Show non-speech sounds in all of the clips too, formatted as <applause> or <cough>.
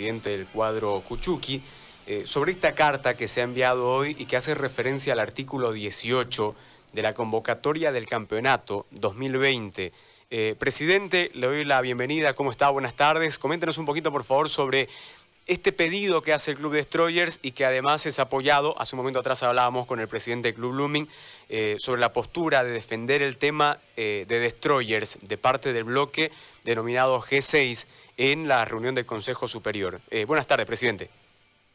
presidente del cuadro Cuchuqui, eh, sobre esta carta que se ha enviado hoy y que hace referencia al artículo 18 de la convocatoria del campeonato 2020. Eh, presidente, le doy la bienvenida. ¿Cómo está? Buenas tardes. Coméntenos un poquito, por favor, sobre este pedido que hace el Club Destroyers y que además es apoyado, hace un momento atrás hablábamos con el presidente del Club Blooming, eh, sobre la postura de defender el tema de Destroyers de parte del bloque denominado G6 en la reunión del Consejo Superior. buenas tardes, presidente.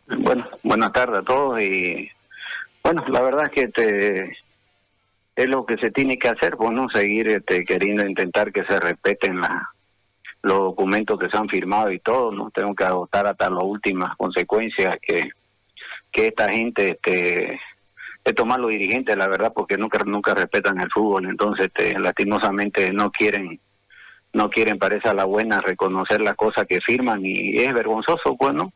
Bueno, buenas tardes a todos y bueno, la verdad es que este, es lo que se tiene que hacer, pues no seguir este, queriendo intentar que se respeten la, los documentos que se han firmado y todo, no tengo que agotar hasta las últimas consecuencias que que esta gente este de tomar los dirigentes, la verdad, porque nunca nunca respetan el fútbol, entonces este, lastimosamente no quieren no quieren parece a la buena reconocer las cosas que firman y es vergonzoso, pues, ¿no?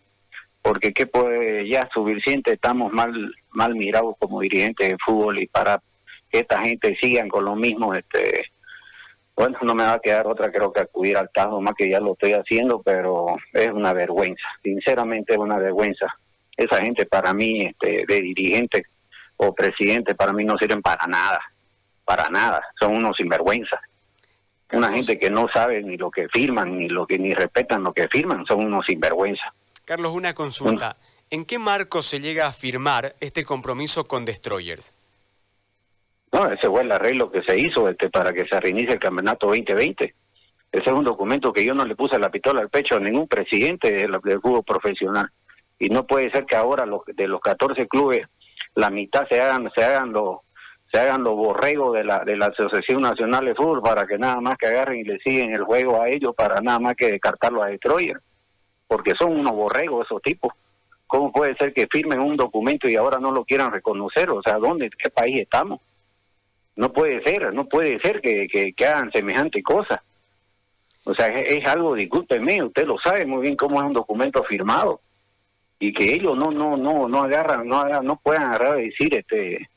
porque que puede ya suficiente estamos mal mal mirados como dirigentes de fútbol y para que esta gente sigan con lo mismo este bueno no me va a quedar otra creo que acudir al Tajo más que ya lo estoy haciendo pero es una vergüenza sinceramente es una vergüenza. Esa gente para mí este de dirigente o presidente para mí no sirven para nada para nada son unos sinvergüenzas una gente que no sabe ni lo que firman ni lo que ni respetan lo que firman son unos sinvergüenzas Carlos, una consulta. ¿En qué marco se llega a firmar este compromiso con Destroyers? No, ese fue el arreglo que se hizo este, para que se reinicie el campeonato 2020. Ese es un documento que yo no le puse la pistola al pecho a ningún presidente del, fútbol profesional. Y no puede ser que ahora los, de los 14 clubes, la mitad se hagan, se hagan los se hagan los borregos de la de la Asociación Nacional de Fútbol para que nada más que agarren y le siguen el juego a ellos para nada más que descartarlo a Destroyer porque son unos borregos esos tipos. ¿Cómo puede ser que firmen un documento y ahora no lo quieran reconocer? O sea, ¿dónde, qué país estamos? No puede ser, no puede ser que, que, hagan semejante cosa. O sea, es, algo, discúlpeme, usted lo sabe muy bien cómo es un documento firmado y que ellos no no no no agarran, no no puedan agarrar y decir este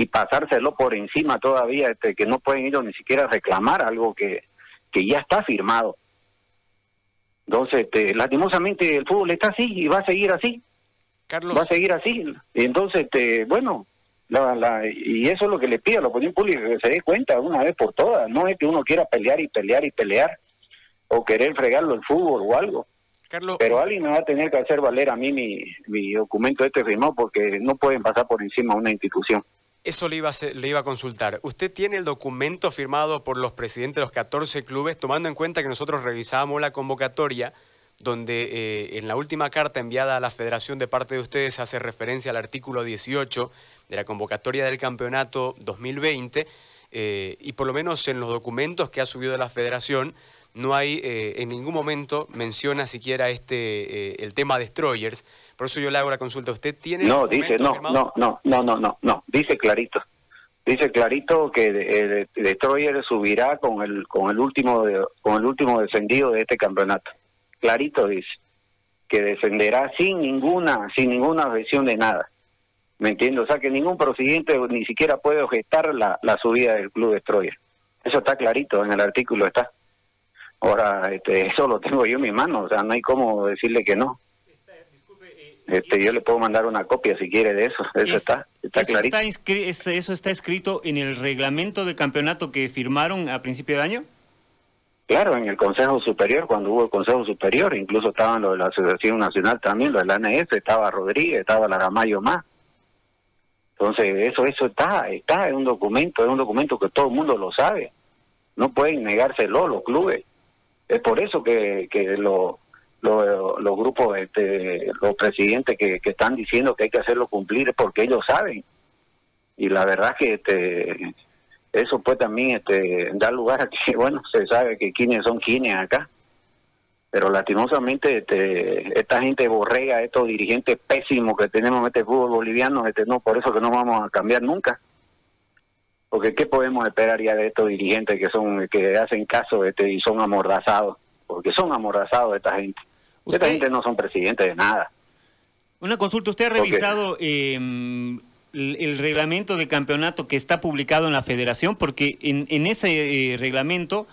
y pasárselo por encima todavía, este que no pueden ellos ni siquiera reclamar algo que que ya está firmado. Entonces, este, lastimosamente el fútbol está así y va a seguir así. Carlos. Va a seguir así. Y entonces, este, bueno, la, la, y eso es lo que le pido a la opinión pública, que se dé cuenta una vez por todas. No es que uno quiera pelear y pelear y pelear o querer fregarlo el fútbol o algo. Carlos, Pero alguien me va a tener que hacer valer a mí mi, mi documento este firmado porque no pueden pasar por encima de una institución. Eso le iba, a consultar. ¿Usted tiene el documento firmado por los presidentes de los 14 clubes, tomando en cuenta que nosotros revisábamos la convocatoria, donde eh, en la última carta enviada a la federación de parte de ustedes hace referencia al artículo 18 de la convocatoria del campeonato 2020, eh, y por lo menos en los documentos que ha subido la federación, no hay eh, en ningún momento menciona siquiera este el tema destroyers. Por eso yo le hago la consulta. ¿Usted tiene No, dice, no, no, no, no, no, no, no, dice clarito. Dice clarito que el Destroyer subirá con el con el último con el último descendido de este campeonato. Clarito dice que descenderá sin ninguna sin ninguna versión de nada. ¿Me entiendes? O sea que ningún presidente ni siquiera puede objetar la, la subida del club Destroyer. Eso está clarito en el artículo está. Ahora, este, eso lo tengo yo en mi mano, o sea, no hay cómo decirle que no. Este, yo le puedo mandar una copia si quiere de eso. Eso está, está eso Está ¿Eso está escrito en el reglamento de campeonato que firmaron a principio de año? Claro, en el Consejo Superior, cuando hubo el Consejo Superior, incluso estaban los de la Asociación Nacional también, los de la ANS, estaba Rodríguez, estaba Laramayo más. Entonces, eso eso está, está en un documento, es un documento que todo el mundo lo sabe. No pueden negárselo los clubes. Es por eso que, que lo, los, grupos, este, los presidentes que, están diciendo que hay que hacerlo cumplir porque ellos saben. Y la verdad que este eso puede también este, dar lugar a que, <laughs> bueno, se sabe que quienes son quienes acá. Pero lastimosamente este, esta gente borrega, estos dirigentes pésimos que tenemos en este fútbol boliviano, este, no, por eso que no vamos a cambiar nunca. Porque ¿qué podemos esperar ya de estos dirigentes que son que hacen caso este, y son amordazados? Porque son amordazados esta gente. Esta gente no son presidentes de nada. Una consulta, ¿usted ha revisado em, el, reglamento de campeonato que está publicado en la federación? Porque en, en ese eh, reglamento,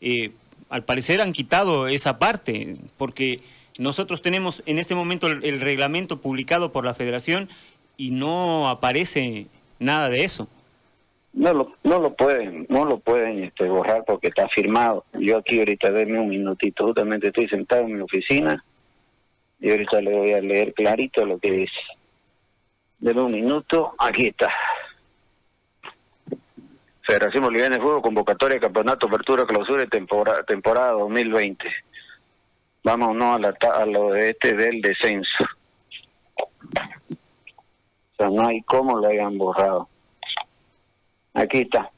eh, al parecer han quitado esa parte, porque nosotros tenemos en este momento el, reglamento publicado por la federación y no aparece nada de eso. No lo, no lo pueden, no lo pueden este, borrar porque está firmado. Yo aquí ahorita denme un minutito, justamente estoy sentado en mi oficina y ahorita le voy a leer clarito lo que dice. Denme un minuto, aquí está. Federación Boliviana de Fútbol, convocatoria, campeonato, apertura, clausura y temporada, temporada 2020. Vámonos a, la, a lo de este del descenso. O sea, no hay cómo lo hayan borrado. Aquí está.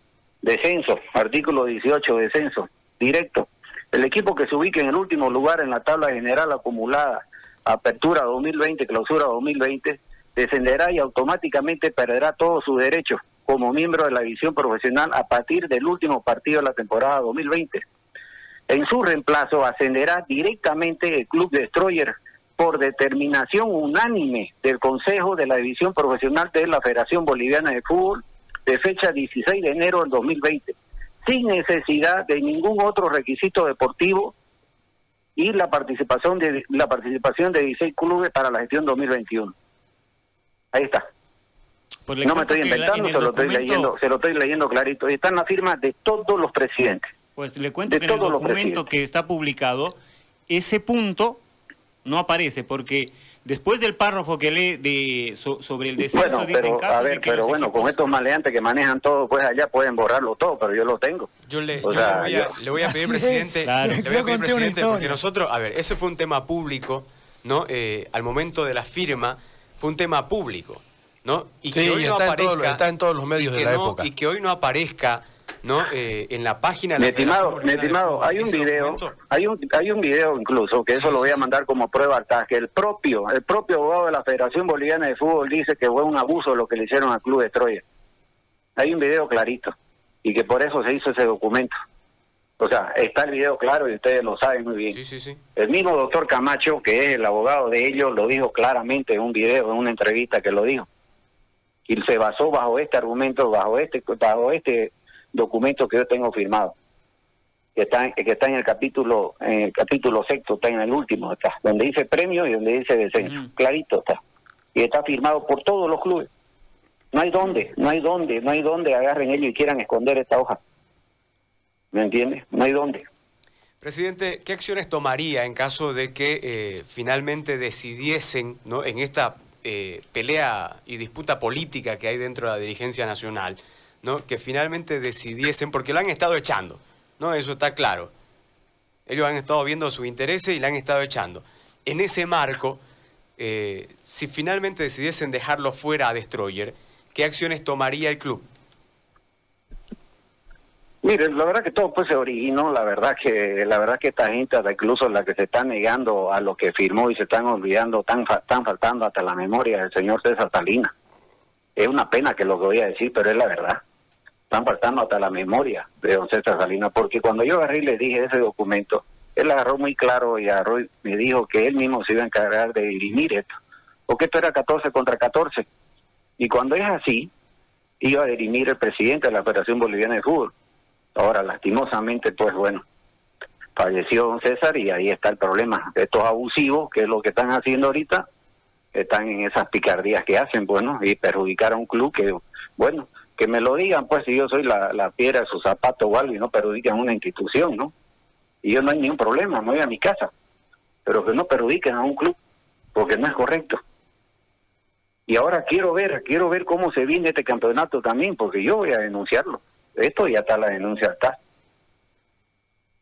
Descenso, artículo 18, descenso, directo. El equipo que se ubique en el último lugar en la tabla general acumulada, apertura 2020, clausura 2020, descenderá y automáticamente perderá todos sus derechos como miembro de la división profesional a partir del último partido de la temporada 2020. En su reemplazo ascenderá directamente el Club Destroyer por determinación unánime del Consejo de la División Profesional de la Federación Boliviana de Fútbol de fecha 16 de enero del 2020, sin necesidad de ningún otro requisito deportivo y la participación de la participación de 16 clubes para la gestión 2021. Ahí está. Pues no me estoy inventando, se, lo estoy leyendo, se lo estoy leyendo clarito. Están las firmas de todos los presidentes. Pues le cuento que en el documento que está publicado, ese punto no aparece, porque después del párrafo que lee de, sobre el descenso, bueno, pero, a ver, pero bueno, con estos maleantes que manejan todo, pues allá pueden borrarlo todo, pero yo lo tengo. Yo le, voy, a, pedir, presidente, le voy a pedir, presidente, porque nosotros, a ver, ese fue un tema público, ¿no? Eh, al momento de la firma, fue un tema público. ¿no? Y que hoy no está, aparezca, en en todos los medios de la época. Y que hoy no aparezca ¿no? Eh, en la página de la estimado, estimado, hay un video, hay un hay un video incluso que eso lo voy a mandar como prueba al que el propio el propio abogado de la Federación Boliviana de Fútbol dice que fue un abuso lo que le hicieron al Club de Troya. Hay un video clarito y que por eso se hizo ese documento. O sea, está el video claro y ustedes lo saben muy bien. El mismo doctor Camacho, que es el abogado de ellos, lo dijo claramente en un video, en una entrevista que lo dijo y se basó bajo este argumento, bajo este, bajo este documento que yo tengo firmado, que está, que está en el capítulo, en el capítulo sexto, está en el último, está, donde dice premio y donde dice descenso, clarito está, y está firmado por todos los clubes. No hay dónde, no hay dónde, no hay dónde agarren ellos y quieran esconder esta hoja. ¿Me entiendes? No hay dónde. Presidente, ¿qué acciones tomaría en caso de que eh, finalmente decidiesen ¿no? en esta eh, pelea y disputa política que hay dentro de la dirigencia nacional, ¿no? que finalmente decidiesen, porque lo han estado echando, ¿no? eso está claro. Ellos han estado viendo sus intereses y la han estado echando. En ese marco, eh, si finalmente decidiesen dejarlo fuera a Destroyer, ¿qué acciones tomaría el club? Mire, la verdad que todo pues se originó, la verdad que la verdad que esta gente, incluso la que se está negando a lo que firmó y se están olvidando, están, están faltando hasta la memoria del señor César Salinas. Es una pena que lo que voy a decir, pero es la verdad. Están faltando hasta la memoria de don César Salinas, porque cuando yo agarré y le dije ese documento, él agarró muy claro y agarró y me dijo que él mismo se iba a encargar de dirimir esto, porque esto era 14 contra 14. Y cuando es así, iba a dirimir el presidente de la Federación Boliviana de Fútbol Ahora, lastimosamente, pues bueno, falleció don César y ahí está el problema. Estos abusivos, que es lo que están haciendo ahorita, están en esas picardías que hacen, bueno, y perjudicar a un club que, bueno, que me lo digan, pues si yo soy la, la piedra de su zapato o algo y no perjudican una institución, ¿no? Y yo no hay ningún problema, me voy a mi casa, pero que no perjudiquen a un club, porque no es correcto. Y ahora quiero ver, quiero ver cómo se viene este campeonato también, porque yo voy a denunciarlo esto ya está la denuncia, está.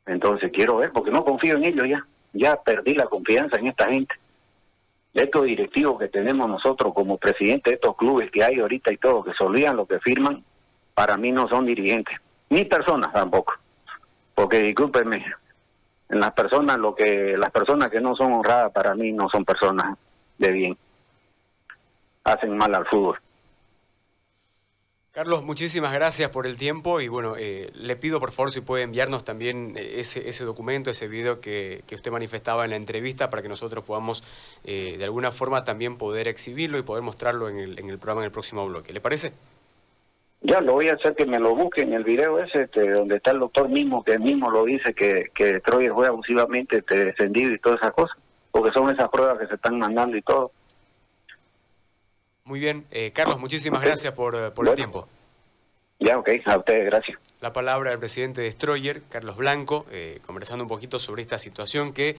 Entonces quiero ver, porque no confío en ellos ya. Ya perdí la confianza en esta gente. Estos directivos que tenemos nosotros como presidente de estos clubes que hay ahorita y todo, que se olvidan lo que firman, para mí no son dirigentes. Ni personas tampoco. Porque discúlpenme, en las personas, lo que las personas que no son honradas para mí no son personas de bien. Hacen mal al fútbol. Carlos, muchísimas gracias por el tiempo y bueno, eh, le pido por favor si puede enviarnos también eh, ese, ese documento, ese video que, usted manifestaba en la entrevista para que nosotros podamos eh, de alguna forma también poder exhibirlo y poder mostrarlo en el, en el programa en el próximo bloque. ¿Le parece? Ya, lo voy a hacer que me lo busque en el video ese, este, donde está el doctor mismo, que mismo lo dice, que, que Troyer fue abusivamente este, descendido y todas esas cosas. porque son esas pruebas que se están mandando y todo. Muy bien. Eh, Carlos, muchísimas gracias por, eh, por el tiempo. Ya, ok. A ustedes, gracias. La palabra del presidente de Stroyer, Carlos Blanco, eh, conversando un poquito sobre esta situación que